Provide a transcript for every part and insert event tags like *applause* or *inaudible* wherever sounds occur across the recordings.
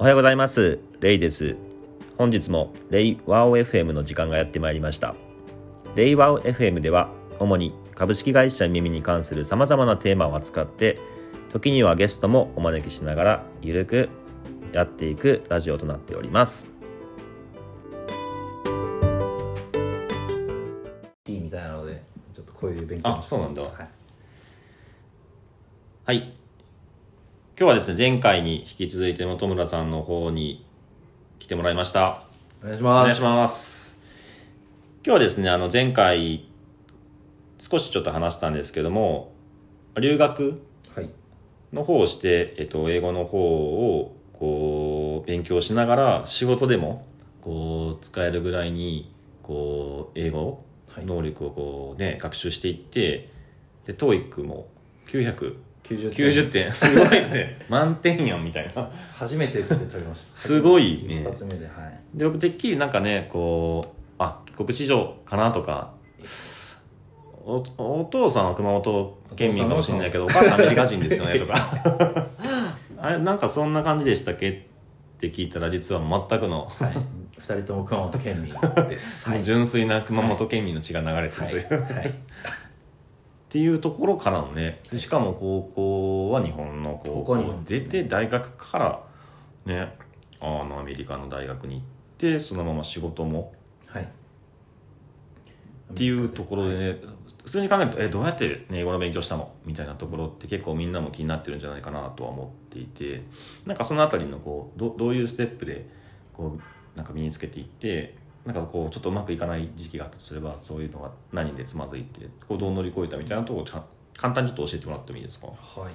おはようございます。レイです。本日もレイワオ FM の時間がやってまいりました。レイワオ FM では主に株式会社耳に関する様々なテーマを扱って時にはゲストもお招きしながらゆるくやっていくラジオとなっております。いいみたいなのでちょっとこういう勉強あそうなんだ。はい、はい今日はですね前回に引き続いて本村さんの方に来てもらいました。お願いします。お願いします。今日はですねあの前回少しちょっと話したんですけども留学はい。の方をして、えっと、英語の方をこう勉強しながら仕事でもこう使えるぐらいにこう英語はい。能力をこうね学習していってで TOEIC も990 90点。*laughs* すごいね。満点やんみたいな。初めてで取りました。すごいね。一発目ではい。で僕てっきりなんかねこうあ帰国子女かなとか。おお父さんは熊本県民かもしれないけどお母さんアメリカ人ですよねとか。*laughs* あれなんかそんな感じでしたっけ？って聞いたら実は全くの、はい。二人とも熊本県民です。も *laughs* う純粋な熊本県民の血が流れてるという、はい、はい、っていうところからのねしかも高校は日本の高校。出て大学からねあのアメリカの大学に行ってそのまま仕事も。はい。っていうところでね普通に考えるとえどうやって、ね、英語の勉強したの？みたいなところって結構みんなも気になってるんじゃないかなとは思っていてなんかそのあたりのこうどどういうステップでこうなんか身につけていってなんかこうちょっとうまくいかない時期があったとすればそういうのが何でつまずいてこうどう乗り越えたみたいなところをちゃ簡単にちょっと教えてもらってもいいですか？はい。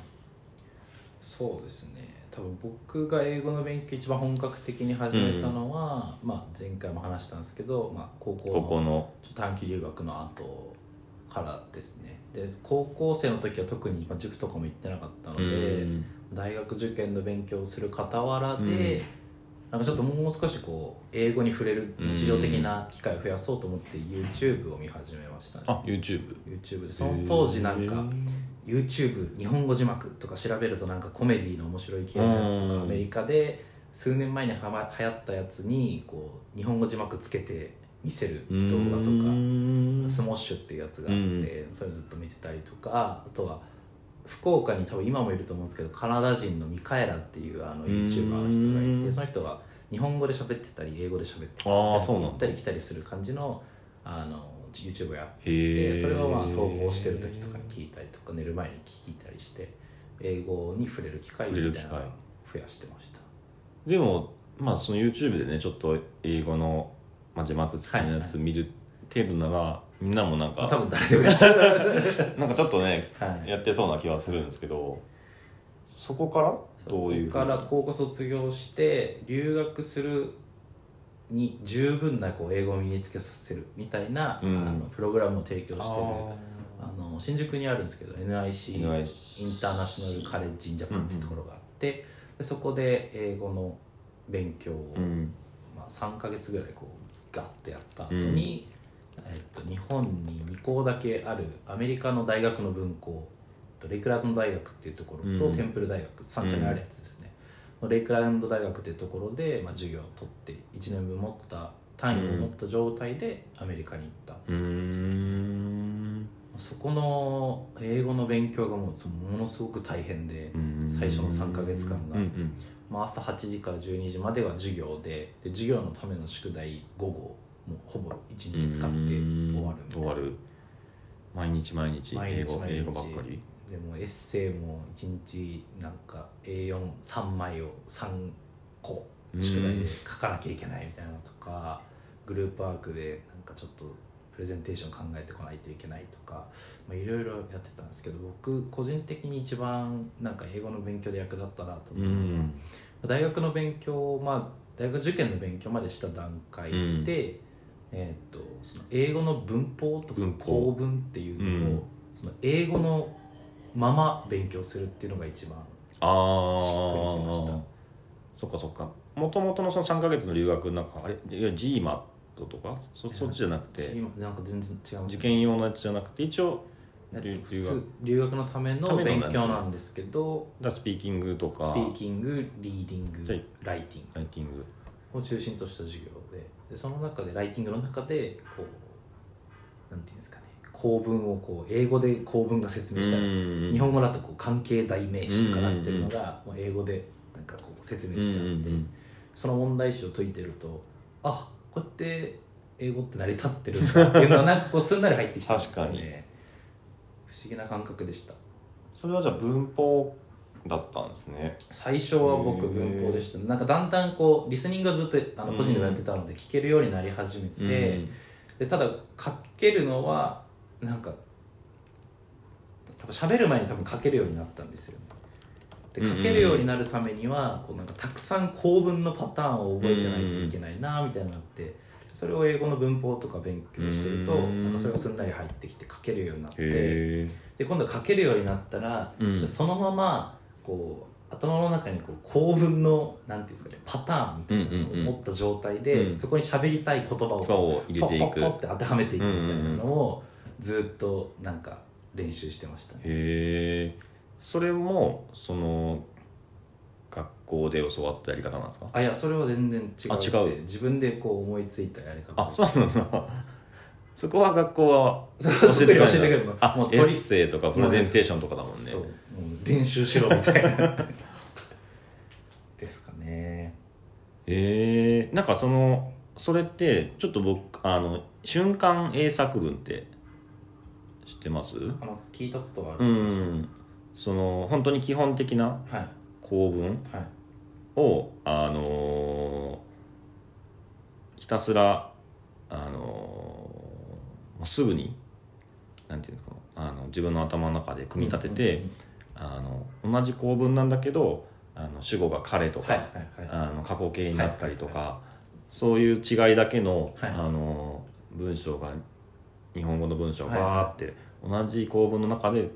そうですね。多分僕が英語の勉強一番本格的に始めたのは、まあ、前回も話したんですけど、まあ、高校の短期留学の後からですね。で高校生の時は特にまあ塾とかも行ってなかったので、うん。大学受験の勉強をする傍らで、うんなんかちょっともう少しこう英語に触れる日常的な機会を増やそうと思って YouTube を見始めましたね。あ YouTube YouTube で。その当時なんか YouTube 日本語字幕とか調べるとなんかコメディの面白い系のやつとうん。かアメリカで数年前にはま流行ったやつにこう日本語字幕つけて見せる動画とかスモッシュっていうやつがあって、それずっと見てたりとかあとは福岡に多分今もいると思うんですけどカナダ人のミカエラっていうあの YouTuber の人がいてその人は日本語で喋ってたり英語で喋ってたり行ったり来たりする感じのあの YouTube をやってそれをまあ投稿してる時とかに聞いたりとか寝る前に聞いたりして英語に触れる機会みたいなのを増やしてました。でもまあその YouTube でねちょっと英語の、まあ、字幕付きのやつ見る程度なら、みんなもなんか多分誰でもやってる。*laughs* なんかちょっとね、はい。やってそうな気はするんですけどそこからどういうそこから高校卒業して留学するに十分なこう英語を身につけさせるみたいな、うん。あのプログラムを提供してる。ああの新宿にあるんですけど NIC イン NIC ターナショナルカレッジ・イン・ジャパンっていうところがあって、でそこで英語の勉強を、ーうん。まあ、3か月ぐらいこうガッとやった後に、えっと、日本に2校だけあるアメリカの大学の分校とレイクランド大学っていうところと、うん。テンプル大学三社にあるやつですね、レイクランド大学っていうところで、まあ、授業を取って1年分持った単位を持った状態でアメリカに行った、うーん。そこの英語の勉強がもうものすごく大変で、最初の3ヶ月間が。うんうんまあ、朝8時から12時までは授業でで授業のための宿題午後もうほぼ1日使って終わる終わる。毎日毎日英語英語ばっかり。でもエッセイも1日なんか A43 枚を3個宿題で書かなきゃいけないみたいなのとかグループワークでなんかちょっとプレゼンテーション考えてこないといけないとかまあいろいろやってたんですけど僕個人的に一番なんか英語の勉強で役立ったなとう思うのは、ん。大学の勉強まあ大学受験の勉強までした段階で、うんえーっとその英語の文法とか文法。構文っていうのを、うん。その英語のまま勉強するっていうのが一番あしっくりきました。あそっかそっか。もともとのその3か月の留学なんかあれいわゆる GMAT とか？そそっちじゃなくて。今なんか全然違う受験用のやつじゃなくて一応留普通留学。のための勉強なんですけどだスピーキングとか。スピーキングリーディングライティンライティンググを中心とした授業ででその中でライティングの中でこうなんていうんですかね構文をこう英語で構文が説明したんですうん日本語だとこう関係代名詞とかなってるのが、もう英語でなんかこう説明してあって、その問題集を解いてるとあこうやって英語って成り立ってるんだっていうのはなんかこうすんなり入ってきたんですよ *laughs* 確かに。ね不思議な感覚でした。それはじゃあ文法だったんですね。最初は僕文法でした。なんかだんだんこうリスニングがずっとあのうん。個人でもやってたので聞けるようになり始めて、うん。でただ書けるのはなんか多分喋る前に多分書けるようになったんですよね。で書けるようになるためにはこうなんかたくさん構文のパターンを覚えてないといけないなみたいなのってそれを英語の文法とか勉強してるとうん。なんかそれがすんなり入ってきて書けるようになってへで今度書けるようになったら、うん。そのままこう頭の中にこう構文のなんていうんですかねパターンみたいなのを持った状態で、うんそこに喋りたい言葉を入れていく。ポッポッって当てはめていくみたいなのをずっとなんか練習してましたね。へえ。それもその学校で教わったやり方なんですか？あいやそれは全然違うあ違う。自分でこう思いついたやり方あそうなんだ。そこは学校は教えてくれるの。あもうエッセイとかプレゼンテーションとかだもんね練習しろみたいな。*laughs* ですかね。へえなんかそのそれってちょっと僕あの瞬間英作文って知ってます？あの聞いたことはあうるん。その本当に基本的なはい。構文？はい。をあのーひたすらあのーすぐになんていうんですかあの自分の頭の中で組み立てて、あの同じ構文なんだけどあの主語が彼とか、はいはいはい。あの過去形になったりとか、はそういう違いだけの,、はい。あの文章が日本語の文章がはい。はいバーって、同じ構文の中で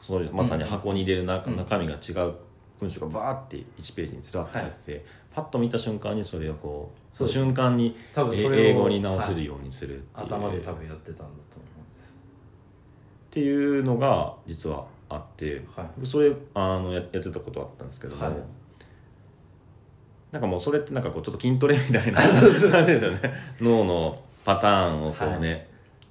そういうまさに箱に入れるな、うん。中身が違う文章がバーって1ページにずらっと入ってて、パッと見た瞬間にそれをこうその瞬間に英語に直せはいるようにするっていう、頭で多分やってたんだと思いっていうのが実はあってはい。僕それあのややってたことあったんですけども、はい。なんかもうそれってなんかこうちょっと筋トレみたいな *laughs* 感じですよね。脳のパターンをこうね、は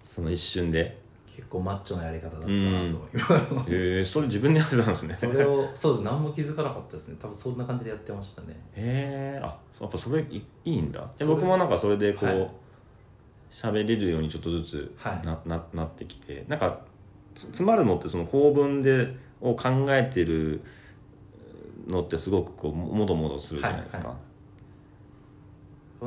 その一瞬で。結構マッチョなやり方だったなと思いまえそれ自分でやってたんですね。それをそうです何も気づかなかったですね。多分そんな感じでやってましたね。へえあやっぱそれいいいんだ。僕もなんかそれでこはい。う喋、れるようにちょっとずつはい。な,、ななってきてなんかつ詰まるのってその構文でを考えてるのってすごくこうもどもどするじゃないですか、はい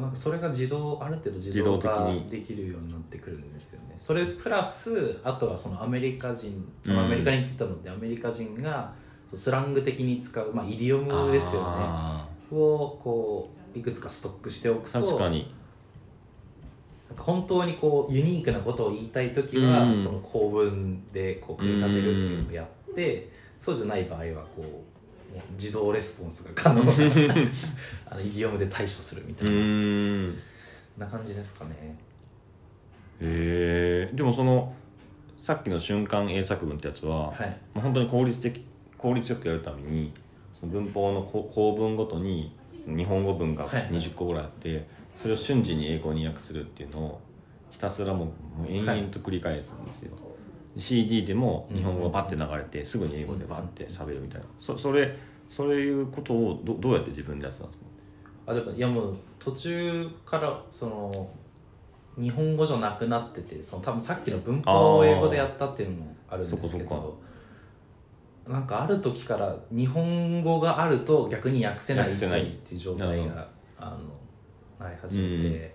なんかそれが自動ある程度自自動化動的に。できるようになってくるんですよね。それプラスあとはそのアメリカ人アメリカに行ってたので、アメリカ人がスラング的に使う、まあ、イディオムですよね。あをこういくつかストックしておくとー確かに本当にこうユニークなことを言いたい時は、うん。その構文でこう組み立てるっていうのをやって、そうじゃない場合はこう自動レスポンスが可能な *laughs* あのイディオムで対処するみたういな,、ーん。な感じですかね。へえでもそのさっきの瞬間英作文ってやつは、はい。まあ、本当に効率的効率よくやるためにその文法のこ構文ごとに日本語文がはい。20個ぐらいあって、それを瞬時に英語に訳するっていうのをひたすらもう延々と繰り返すんですよ、CD でも日本語がバッて流れてすぐに英語でバッて喋るみたいな。そそれそういうことをどどうやって自分でやってたんですか？あでもいやもう途中からその日本語じゃなくなっててその多分さっきの文法を英語でやったっていうのもあるんですけどなんかある時から日本語があると逆に訳せないっていう状態があのなり始めて、うん。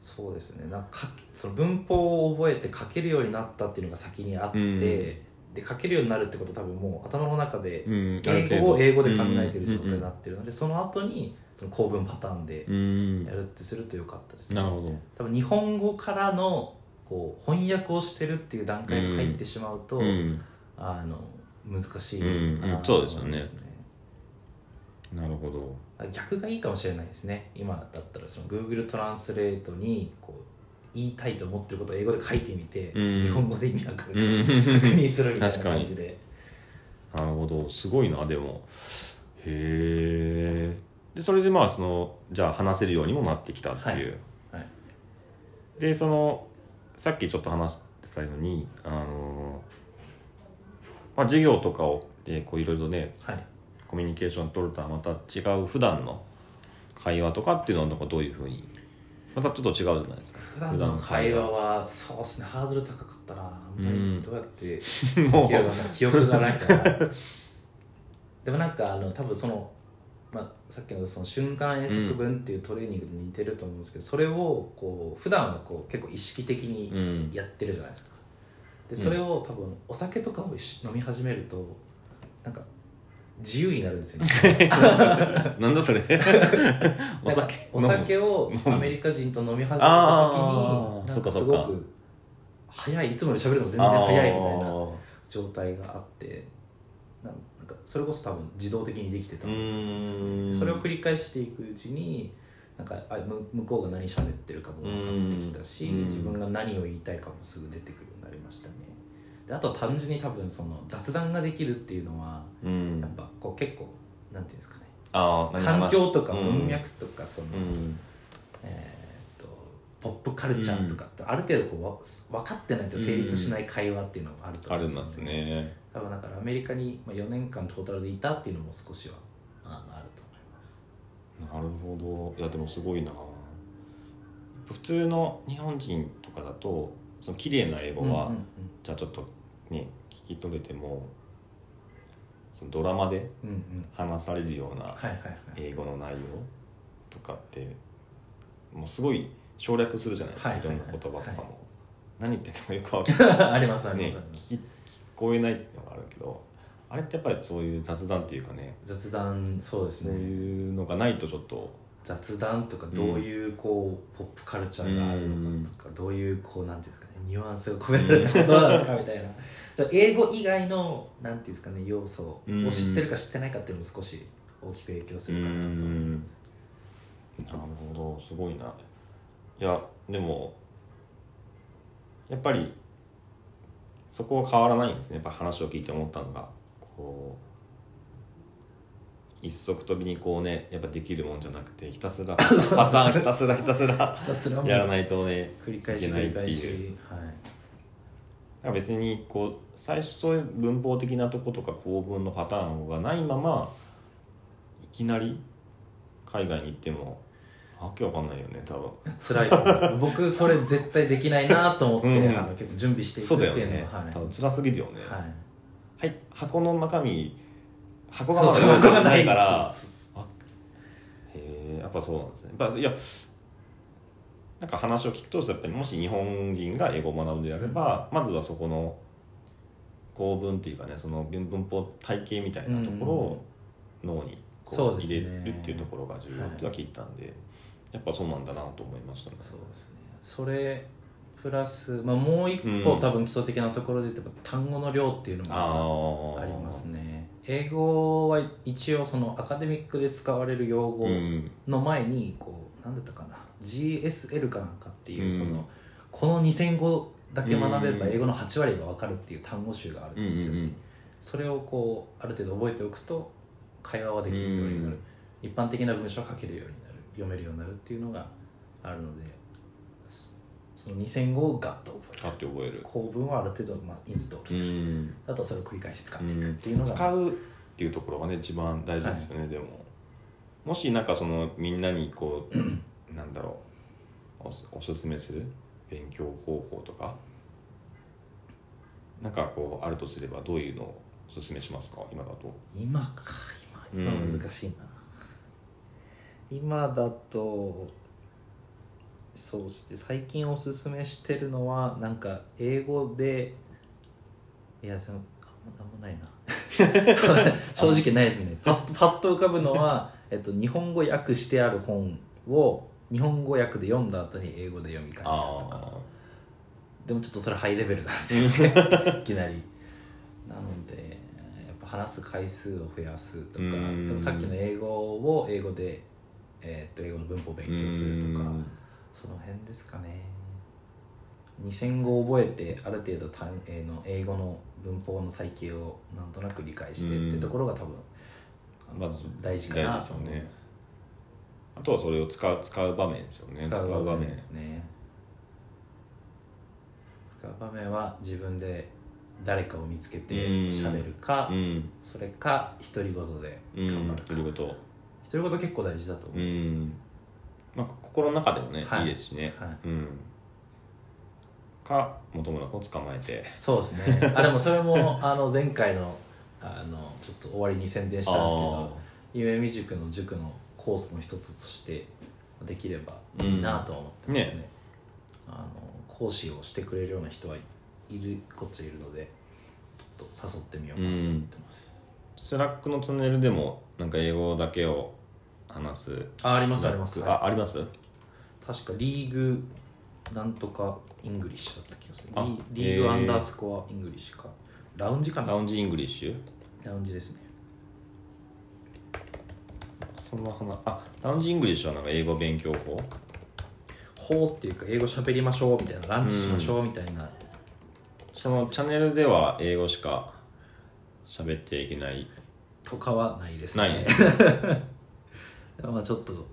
そうですね。なんかかその文法を覚えて書けるようになったっていうのが先にあって、うん。で書けるようになるってことは多分もう頭の中で英語を英語で考えてる状態になってるので、その後にその構文パターンでうん。やるってするとよかったですね、なるほど。多分日本語からのこう翻訳をしてるっていう段階に入ってしまうと、うん。あの難しいそうですよね。なるほど逆がいいかもしれないですね。今だったらその Google トランスレートにこう言いたいと思ってることを英語で書いてみて、うん。日本語で意味わかるかうん。確認するみたいな確かに。感じで。なるほど。すごいなでも。へえでそれでまあそのじゃあ話せるようにもなってきたっていう、はい。はい。でそのさっきちょっと話したようにあのまあ授業とかをでこういろいろねはいコミュニケーション取るとはまた違う普段の会話とかっていうのはなんかどういうふうにまたちょっと違うじゃないですか。普段の会話はそうですね。ハードル高かったな。あんまうんりどうやってもう記憶がないか。らでもなんかあの多分その、まあ、さっきのその瞬間遠足分っていうトレーニングに似てると思うんですけど、それをこう普段はこう結構意識的にうんやってるじゃないですか。でそれを多分お酒とかを飲み始めるとなんか自由になるんですよ。ね *laughs* なんだそれ。お酒。お酒をアメリカ人と飲み始めた時にすごく早いいつもより喋るのが全然早いみたいな状態があってなんかそれこそ多分自動的にできてたんですそれを繰り返していくうちになんかあむ向こうが何喋ってるかも分かってきたしうん。自分が何を言いたいかもすぐ出てくるようになりましたね。であとは単純に多分その雑談ができるっていうのはうん結構なんていうんですかね。ああ環境とか文うん。脈とかその、うん。えーっとポップカルチャーとかってある程度こうわ分かってないと成立しない会話っていうのがあるとあ思うんですよるんですね。多分だからアメリカにまあ4年間トータルでいたっていうのも少しはあのあると思います。なるほど。いやでもすごいな。普通の日本人とかだとその綺麗な英語は、うんうん。じゃあちょっとね聞き取れてもそのドラマでうんうん。うん話されるようなはいはいはい。英語の内容とかってもうすごい省略するじゃないですか、はいはいはい。いろんな言葉とかも、何言っててもよくわかんない。*laughs* ありますありねます。聞き聞こえないっていうのがあるけどあれってやっぱりそういう雑談っていうかね雑談そうですそうねいうのがないとちょっと。雑談とかどういうこうポップカルチャーがあるのかとかどういうこうなんていうんですかねニュアンスが込められたことなのかみたいな英語以外のなんていうんですかね要素をうん。知ってるか知ってないかっていうのも少し大きく影響するかなと思います。なるほど。すごいな。いやでもやっぱりそこは変わらないんですね。やっぱ話を聞いて思ったのが。こう一足飛びにこうねやっぱできるもんじゃなくてひたすら *laughs* パターンひたすらひたすらひたすらもうやらないとね繰り返しいけないっていう。返しはい別にこう最初そういう文法的なとことか構文のパターンがないままいきなり海外に行ってもわけわかんないよね多分。辛い。僕それ絶対できないなと思って、うん。あの結構準備していくっていうのだよね。は、はい。多分辛すぎるよね。はい。はい箱の中身箱がまだ用意されてないからあへえやっぱそうなんですね。やっぱいやなんか話を聞くとやっぱりもし日本人が英語を学ぶのであれば、まずはそこの構文っていうかねその文法体系みたいなところを脳にこそうですねう入れるっていうところが重要っては聞いたんで、やっぱそうなんだなと思いましたね。そうですねそれプラス、まあ、もう一うん個多分基礎的なところで言うと単語の量っていうのもあーありますね英語は一応そのアカデミックで使われる用語の前にこう何だったかな？GSL かなんかっていううん。そのこの2000語だけ学べば英語の8割が分かるっていう単語集があるんですよ、うんうんうん。それをこうある程度覚えておくと会話はできるようになる、うん。一般的な文章は書けるようになる。読めるようになるっていうのがあるのですその2000語をガッと覚える。あって覚える。構文はある程度、まあ、インストールうする、ん。あとはそれを繰り返し使っていくっうんていうのが、使うっていうところがね一番大事ですよね、でももしなんかそのみんなにこう *clears throat* なんだろうおすおすすめする勉強方法とか？なんかこうあるとすればどういうのをおすすめしますか？今だと。今か。今今うん。難しいな、今だとそうして最近おすすめしてるのはなんか英語でいやそのあんまなんもないな。*laughs* 正直ないですね。パッとパッと浮かぶのは、えっと、日本語訳してある本を日本語訳で読んだ後に英語で読み返すとか。でもちょっとそれハイレベルなんですよね。*laughs* いきなり。なのでやっぱ話す回数を増やすとかでうん。もさっきの英語を英語で、えーっと英語の文法を勉強するとかうん。その辺ですかね。2000語を覚えてある程度単えーの英語の文法の体系をなんとなく理解してってところが多分、まず大事かなと思い大事ですよね。あとはそれを使う使う場面ですよね。使う場面。ですね。使う場面は自分で誰かを見つけてうん。喋るか、うん。それか独り言でうん。頑張るか、独り言。独り言結構大事だと思うう、ん。まあ心の中でもね、はい。い、いですしね、はい。うん。か本村君を捕まえて。そうですね。あでもそれもあの前回のあのちょっと終わりに宣伝したんですけど夢見塾の塾のコースの一つとしてできればいいなとは思ってますね,、うん。ねあの講師をしてくれるような人はいるこっちいるのでちょっと誘ってみようかなと思ってます、スラックのチャンネルでもなんか英語だけを話す。あありますあります。ああります？確かリーグなんとか English だった気がする。あリリーグアンダースコア English かラウンジかな？ラウンジ English？ラウンジですね。そんな話あラウンジ English はなんか英語勉強法？法っていうか英語喋りましょうみたいなランチしましょうみたいな、そのチャンネルでは英語しか喋っていけない？とかはないですない。ね *laughs* まあちょっと。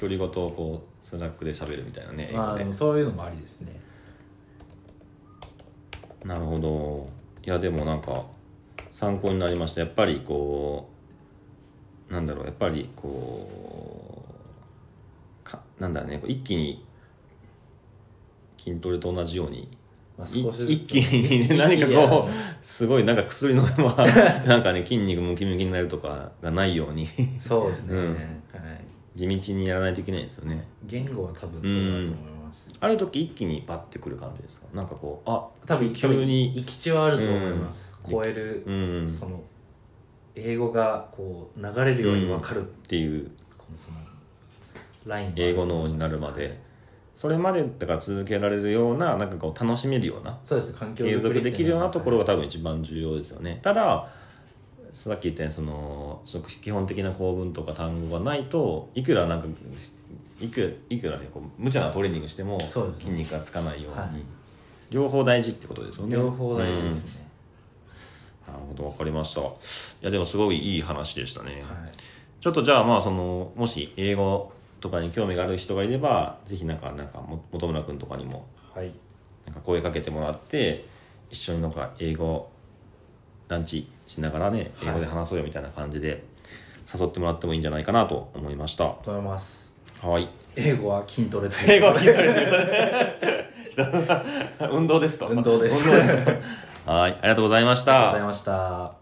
独り言をこうスラックで喋るみたいなね英語で。まあでもそういうのもありですねなるほど。いやでもなんか参考になりました。やっぱりこうなんだろう。やっぱりこうかなんだろうね。一気に筋トレと同じようにいまあ少しずつ一気にね何かこうすごいなんか薬飲めばなんかね筋肉ムキムキになるとかがないように。うそうですね、うん。はい、地道にやらないといけないんですよね。言語は多分そうだと思います、ある時一気にパッてくる感じですか？なんかこうあ多分急に行き地はあると思います、うん超える、うんその英語がこう流れるように分かる、っていう。ライン英語脳になるまで。それまでだから続けられるようななんかこう楽しめるような。そうです。ね環境継続できるようなところがは多分一番重要ですよね。たださっき言ったようにそのその基本的な構文とか単語がないといくらなんかいくらいくらねこう無茶なトレーニングしてもそうですね。筋肉がつかないように、はい。両方大事ってことですよね。両方大事ですうん。ね、なるほど分かりました。いやでもすごいいい話でしたね、はい。ちょっとじゃあまあそのもし英語とかに興味がある人がいればぜひなんかなんかも本村君とかにもはい。なんか声かけてもらって一緒になんか英語ランチしながらねはい。英語で話そうよみたいな感じで誘ってもらってもいいんじゃないかなと思いました。と思います。はい。英語は筋トレという英語は筋トレということで *laughs* 運動ですと。運動です。運動です。はい。ありがとうございました。ありがとうございました